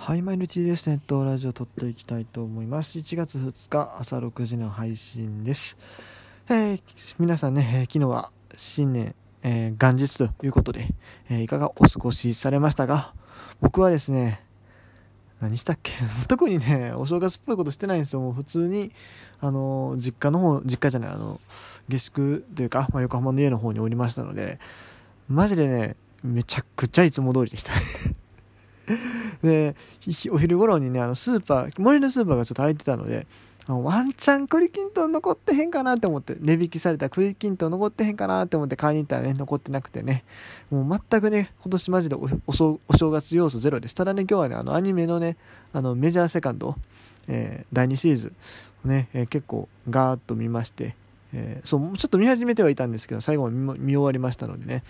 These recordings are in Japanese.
はい、マイル TDS ネットラジオ撮っていきたいと思います。1月2日朝6時の配信です。えー、皆さんね、えー、昨日は新年、えー、元日ということで、えいかがお過ごしされましたか？僕はですね、何したっけ？特にね、お正月っぽいことしてないんですよ。もう普通に、あの実家の方、実家じゃない、あの、下宿というか、まあ、横浜の家の方におりましたので、マジでね、めちゃくちゃいつも通りでした で、お昼頃にね、あの、スーパー、森のスーパーがちょっと空いてたので、ワンチャン栗きんとん残ってへんかなって思って、値引きされた栗きんとん残ってへんかなって思って買いに行ったらね、残ってなくてね、もう全くね、今年マジでお正月要素ゼロです。ただね、今日はね、あの、アニメのね、あの、メジャーセカンド、えー、第2シリーズをね、えー、結構ガーッと見まして、えー、そう、ちょっと見始めてはいたんですけど、最後ま見終わりましたのでね、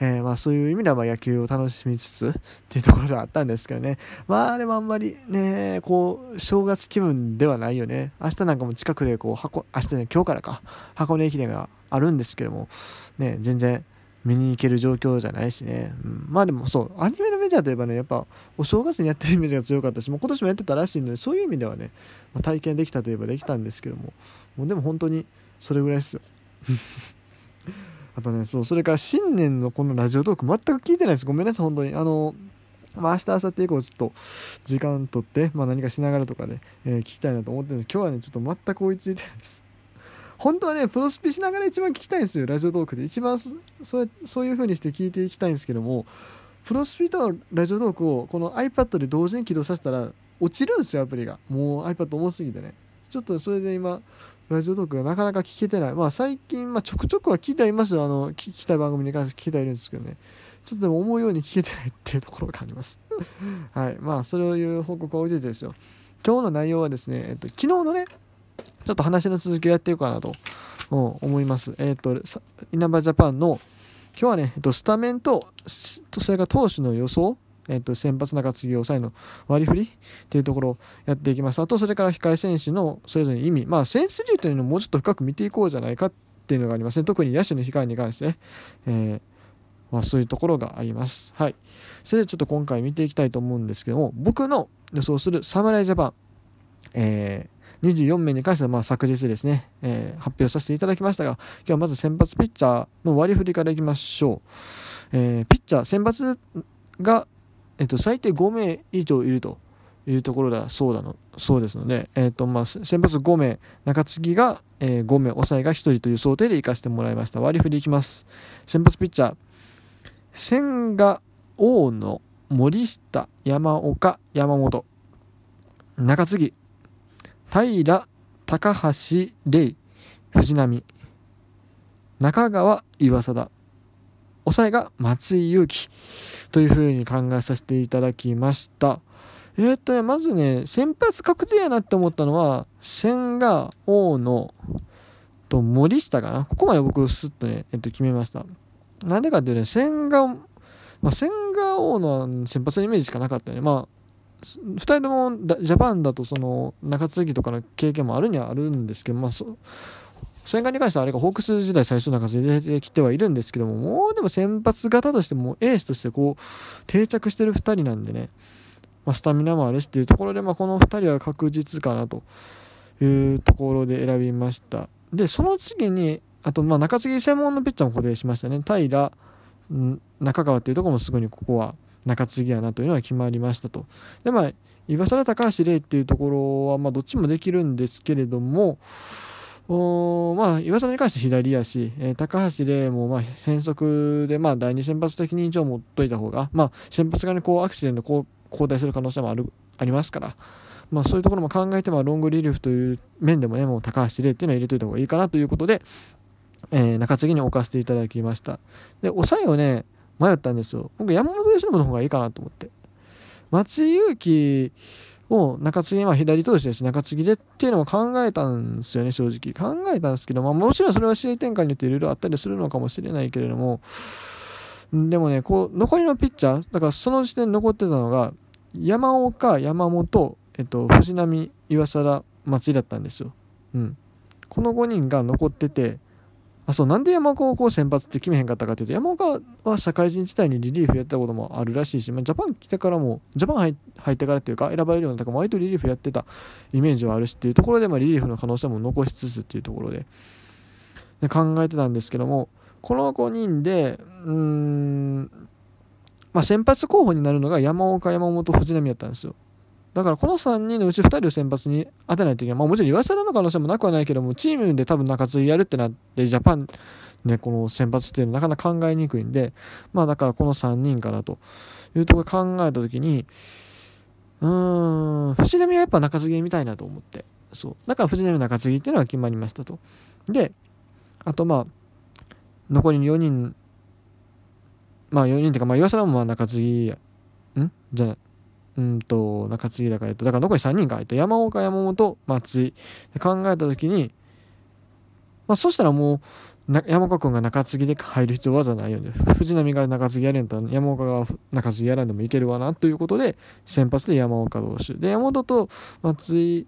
えー、まあそういう意味ではま野球を楽しみつつっていうところがあったんですけどね。まあでもあんまりね、こう、正月気分ではないよね。明日なんかも近くでこう、箱、明日ね、今日からか、箱根駅伝があるんですけども、ね、全然、見に行ける状況じゃないしね、うん、まあでもそうアニメのメジャーといえばねやっぱお正月にやってるイメージが強かったしもう今年もやってたらしいのでそういう意味ではね、まあ、体験できたといえばできたんですけどももうでも本当にそれぐらいですよ あとね、そう、それから新年のこのラジオトーク全く聞いてないです。ごめんなさい、本当に。あの、まあ、明日、明後日以降、ちょっと時間とって、まあ、何かしながらとかで、えー、聞きたいなと思ってるんです今日はね、ちょっと全く追いついてないです。本当はね、プロスピしながら一番聞きたいんですよ、ラジオトークで。一番そそうそういう風にして聞いていきたいんですけども、プロスピとラジオトークをこの iPad で同時に起動させたら、落ちるんですよ、アプリが。もう iPad 重すぎてね。ちょっとそれで今、ラジオトークがなかなか聞けてない。まあ最近、まあちょくちょくは聞いてはいますよ。あの、聞きたい番組に関して聞いてはいるんですけどね。ちょっとでも思うように聞けてないっていうところがあります。はい。まあそれを言う報告は置いててですよ。今日の内容はですね、えっと、昨日のね、ちょっと話の続きをやっていこうかなと思います。えっと、稲葉ジャパンの、今日はね、えっと、スタメンと、それから投手の予想えっと、先発中継ぎ抑えの割り振りっていうところをやっていきます。あと、それから控え選手のそれぞれ意味。まあ、センス流というのをもうちょっと深く見ていこうじゃないかっていうのがありますね。特に野手の控えに関して、えー、まあ、そういうところがあります。はい。それでちょっと今回見ていきたいと思うんですけども、僕の予想する侍ジャパン、えー、24名に関してはまあ昨日ですね、えー、発表させていただきましたが、今日はまず先発ピッチャーの割り振りからいきましょう。えー、ピッチャー、先発がえっと、最低5名以上いるというところだそうだのそうですので、えっとまあ、先発5名、中継ぎが、えー、5名、抑えが1人という想定で行かせてもらいました。割り振りいきます。先発ピッチャー、千賀、大野、森下、山岡、山本。中継ぎ、平、高橋、玲、藤波。中川、岩貞。抑えが松井裕樹というふうに考えさせていただきました。えー、っとね、まずね、先発確定やなって思ったのは、千賀、大野と森下かな。ここまで僕スッとね、えっと、決めました。なんでかっていうとね、千賀、まあ、千賀、大野は先発のイメージしかなかったよね。まあ、2人ともジャパンだとその中継ぎとかの経験もあるにはあるんですけど、まあ、そ戦艦に関してはあれがホークス時代最初なんか出てきてはいるんですけども、もうでも先発型としてもエースとしてこう定着してる2人なんでね、まあ、スタミナもあるしっていうところで、まあ、この2人は確実かなというところで選びました。で、その次に、あと、まあ、中継ぎ専門のピッチャーも固定しましたね。平、中川っていうところもすぐにここは中継ぎやなというのは決まりましたと。で、まあ、岩貞高橋礼っていうところは、まあ、どっちもできるんですけれども、おまあ、岩貞に関して左やし、えー、高橋礼も、まあ、変則で、まあ、第二先発的に一応持っといた方が、まあ、先発がね、こう、アクシデントこう交代する可能性もある、ありますから、まあ、そういうところも考えて、まあ、ロングリリーフという面でもね、もう高橋礼っていうのは入れといた方がいいかなということで、えー、中継ぎに置かせていただきました。で、抑えをね、迷ったんですよ。僕、山本由伸の方がいいかなと思って。松井裕樹、を中継ぎ、まあ左投手です中継ぎでっていうのも考えたんですよね、正直。考えたんですけど、まあもちろんそれは試合展開によっていろいろあったりするのかもしれないけれども、でもね、こう、残りのピッチャー、だからその時点残ってたのが、山岡、山本、えっと、藤浪、岩貞、松井だったんですよ。うん。この5人が残ってて、あそうなんで山岡をこう先発って決めへんかったかというと山岡は社会人時代にリリーフやったこともあるらしいし、まあ、ジャパン来てからもジャパン入ってからっていうか選ばれるようになとから割とリリーフやってたイメージはあるしっていうところで、まあ、リリーフの可能性も残しつつっていうところでで考えてたんですけどもこの5人でうーんまあ先発候補になるのが山岡山本藤波やったんですよ。だからこの3人のうち2人を先発に当てないといけない。まあもちろん岩下の可能性もなくはないけども、チームで多分中継ぎやるってなって、ジャパンね、この先発っていうのはなかなか考えにくいんで、まあだからこの3人かなというところ考えたときに、うーん、藤波はやっぱ中継ぎみたいなと思って、そう。だから藤波中継ぎっていうのが決まりましたと。で、あとまあ、残り4人、まあ4人っていうか、まあ岩下もまあ中継ぎや、ん？じゃない。うんと、中継ぎだから、えっと、だから残り3人か、えっと、山岡、山本、松井考えたときに、まあ、そしたらもう、山岡君が中継ぎで入る必要わざないよね。藤波が中継ぎやれんと山岡が中継ぎやらんでもいけるわな、ということで、先発で山岡投手。で、山本と松井、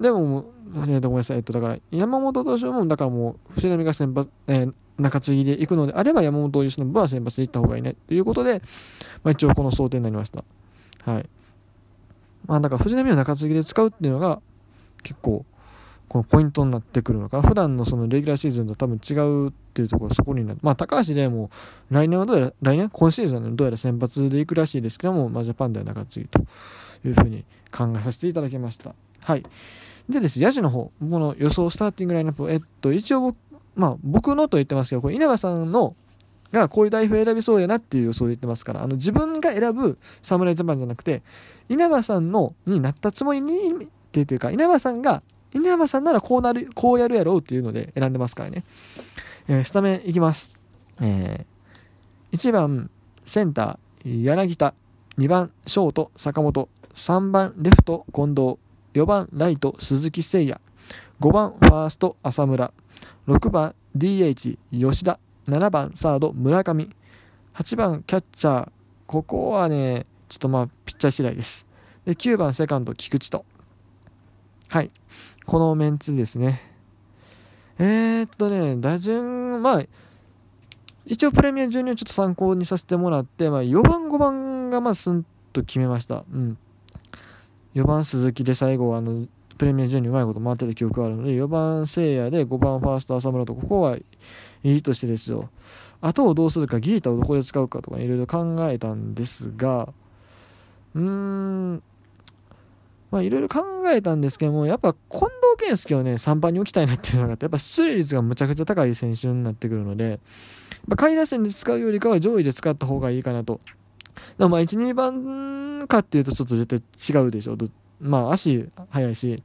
でも、えー、とごめんなさい、えっと、だから、山本投手も、だからもう、藤波が先発、えー、中継ぎで行くのであれば、山本由伸は先発で行った方がいいね、ということで、まあ、一応この想定になりました。はい。まあだから藤波を中継ぎで使うっていうのが結構このポイントになってくるのか普段のそのレギュラーシーズンと多分違うっていうところそこになる。まあ高橋でも来年はどうやら、来年今シーズンはどうやら先発で行くらしいですけども、まあジャパンでは中継ぎというふうに考えさせていただきました。はい。でですね、野手の方、この予想スターティングラインナップ、えっと、一応僕、まあ僕のと言ってますけど、これ稲葉さんのがこういう代表選びそうやなっていう予想で言ってますから、あの自分が選ぶ侍ジャパンじゃなくて、稲葉さんのになったつもりにっていうか、稲葉さんが、稲葉さんならこうなる、こうやるやろうっていうので選んでますからね。えー、スタメンいきます。えー、1番センター柳田、2番ショート坂本、3番レフト近藤、4番ライト鈴木誠也、5番ファースト浅村、6番 DH 吉田、7番サード村上。8番キャッチャー。ここはねちょっとまあピッチャー次第です。で9番セカンド菊池と。はい。このメンツですね。えー、っとね打順まあ一応プレミア12をちょっと参考にさせてもらって、まあ、4番5番がまあスンと決めました。うん。4番鈴木で最後あのプレミア12うまいこと回ってた記憶があるので4番聖夜で5番ファースト浅村と。ここはいいとしてですよ。あとをどうするか、ギータをどこで使うかとかいろいろ考えたんですが、うーん、まあいろいろ考えたんですけども、やっぱ近藤健介をね、3番に置きたいなっていうのがあって、やっぱ出塁率がむちゃくちゃ高い選手になってくるので、まあ、下位打線で使うよりかは上位で使った方がいいかなと。でもまあ1、2番かっていうとちょっと絶対違うでしょ。まあ足速いし、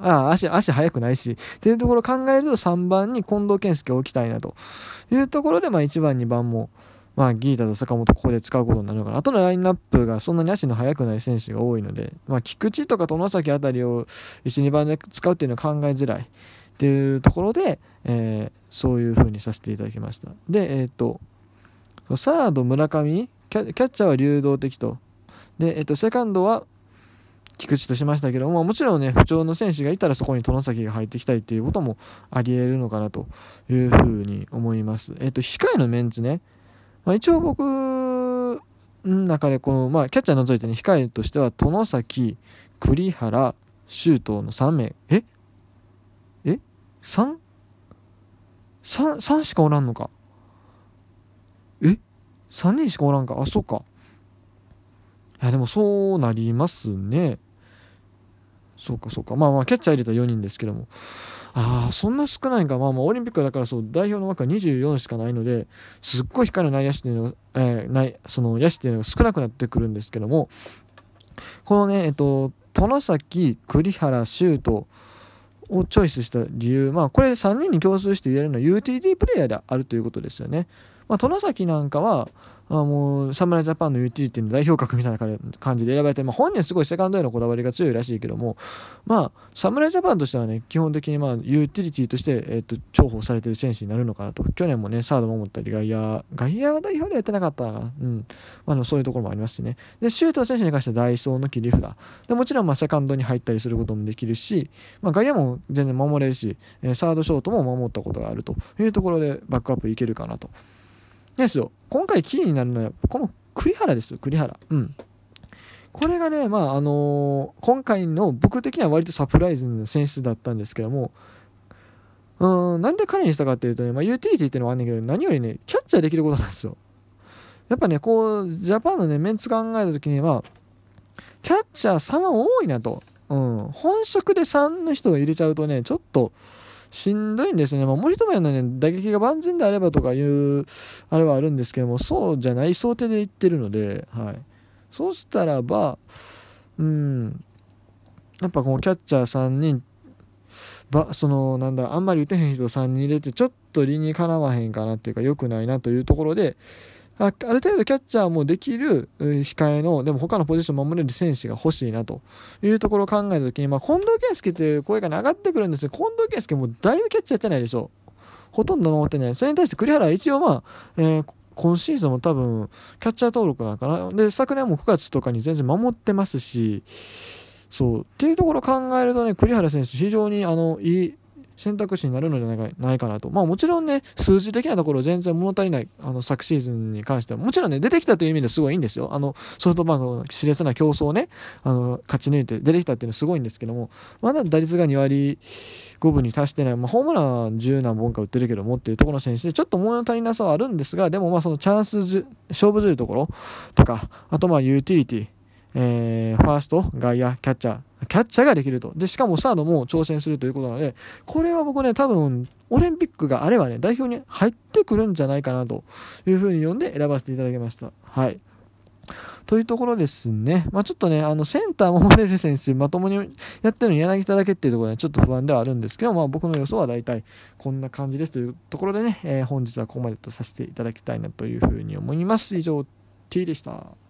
あ足、足速くないし、っていうところを考えると3番に近藤健介を置きたいなというところで、まあ1番、2番も、まあギータと坂本ここで使うことになるのかな。あとのラインナップがそんなに足の速くない選手が多いので、まあ菊池とか外崎あたりを1、2番で使うっていうのは考えづらいっていうところで、えー、そういう風にさせていただきました。で、えっ、と、サード村上キャ、キャッチャーは流動的と。で、えっ、と、セカンドは菊池としましたけども、もちろんね、不調の選手がいたらそこに殿崎が入ってきたいっていうこともあり得るのかなというふうに思います。えっ、と、控えのメンツね、まあ、一応僕の中でこの、まあ、キャッチャー除いてね、控えとしては、殿崎、栗原、周東の3名。え？え ?3?3 3しかおらんのか。え ?3 人しかおらんか。あ、そっか。いや、でもそうなりますね。そうかそうか。まあまあ、キャッチャー入れた4人ですけども。ああ、そんな少ないんか。まあまあ、オリンピックだからそう、代表の枠は24しかないので、すっごい光の内野手っていうのが、えー、ない、その野手っていうのが少なくなってくるんですけども、このね、えっと、殿崎、栗原、周東をチョイスした理由、まあ、これ3人に共通して言えるのはユーティリティプレイヤーであるということですよね。まあ、殿崎なんかは、あもう侍ジャパンのユーティリティの代表格みたいな感じで選ばれて、まあ、本人はすごいセカンドへのこだわりが強いらしいけども、まあ、侍ジャパンとしてはね、基本的にまあユーティリティとして、えー、と重宝されてる選手になるのかなと。去年もね、サード守ったり、外野、外野は代表でやってなかったな。うん。まあ、そういうところもありますしね。で、シュート選手に関してはダイソーの切り札。で、もちろんまセカンドに入ったりすることもできるし、まあ、外野も全然守れるし、サードショートも守ったことがあるというところでバックアップいけるかなと。ですよ。今回キーになるのは、この栗原ですよ、栗原。うん。これがね、まあ、あのー、今回の僕的には割とサプライズの選出だったんですけども、うん、なんで彼にしたかっていうとね、まあ、ユーティリティっていうのはあんねんけど、何よりね、キャッチャーできることなんですよ。やっぱね、こう、ジャパンのね、メンツ考えた時には、キャッチャー3は多いなと。うん。本職で3の人を入れちゃうとね、ちょっと、しんどいんですね。まあ、森友哉のね、打撃が万全であればとかいう、あれはあるんですけども、そうじゃない想定で言ってるので、はい。そうしたらば、うん、やっぱこのキャッチャー3人、ば、その、なんだ、あんまり打てへん人3人入れて、ちょっと理にかなわへんかなっていうか、良くないなというところで、ある程度キャッチャーもできる控えの、でも他のポジション守れる選手が欲しいなというところを考えたときに、まあ、近藤健介っていう声が上がってくるんですよ。近藤健介もだいぶキャッチャーやってないでしょ。ほとんど守ってない。それに対して栗原は一応まあ、えー、今シーズンも多分、キャッチャー登録なんかな。で、昨年も9月とかに全然守ってますし、そう。っていうところを考えるとね、栗原選手、非常にあの、いい選択肢になるのではないかなと。まあもちろんね、数字的なところ全然物足りない、あの、昨シーズンに関しては、もちろんね、出てきたという意味ですごいいいんですよ。あの、ソフトバンクの熾烈な競争をね、あの、勝ち抜いて出てきたっていうのはすごいんですけども、まだ打率が2割5分に達してない、まあ、ホームラン10何本か打ってるけどもっていうところの選手で、ちょっと物足りなさはあるんですが、でもまあそのチャンス、勝負強いところとか、あとまあユーティリティ、えー、ファースト、外野、キャッチャー、キャッチャーができると。で、しかもサードも挑戦するということなので、これは僕ね、多分、オリンピックがあればね、代表に入ってくるんじゃないかなというふうに読んで選ばせていただきました。はい。というところですね。まあ、ちょっとね、あの、センターも守れる選手、まともにやってるのに柳田だけっていうところでちょっと不安ではあるんですけど、まあ、僕の予想は大体こんな感じですというところでね、えー、本日はここまでとさせていただきたいなというふうに思います。以上、T でした。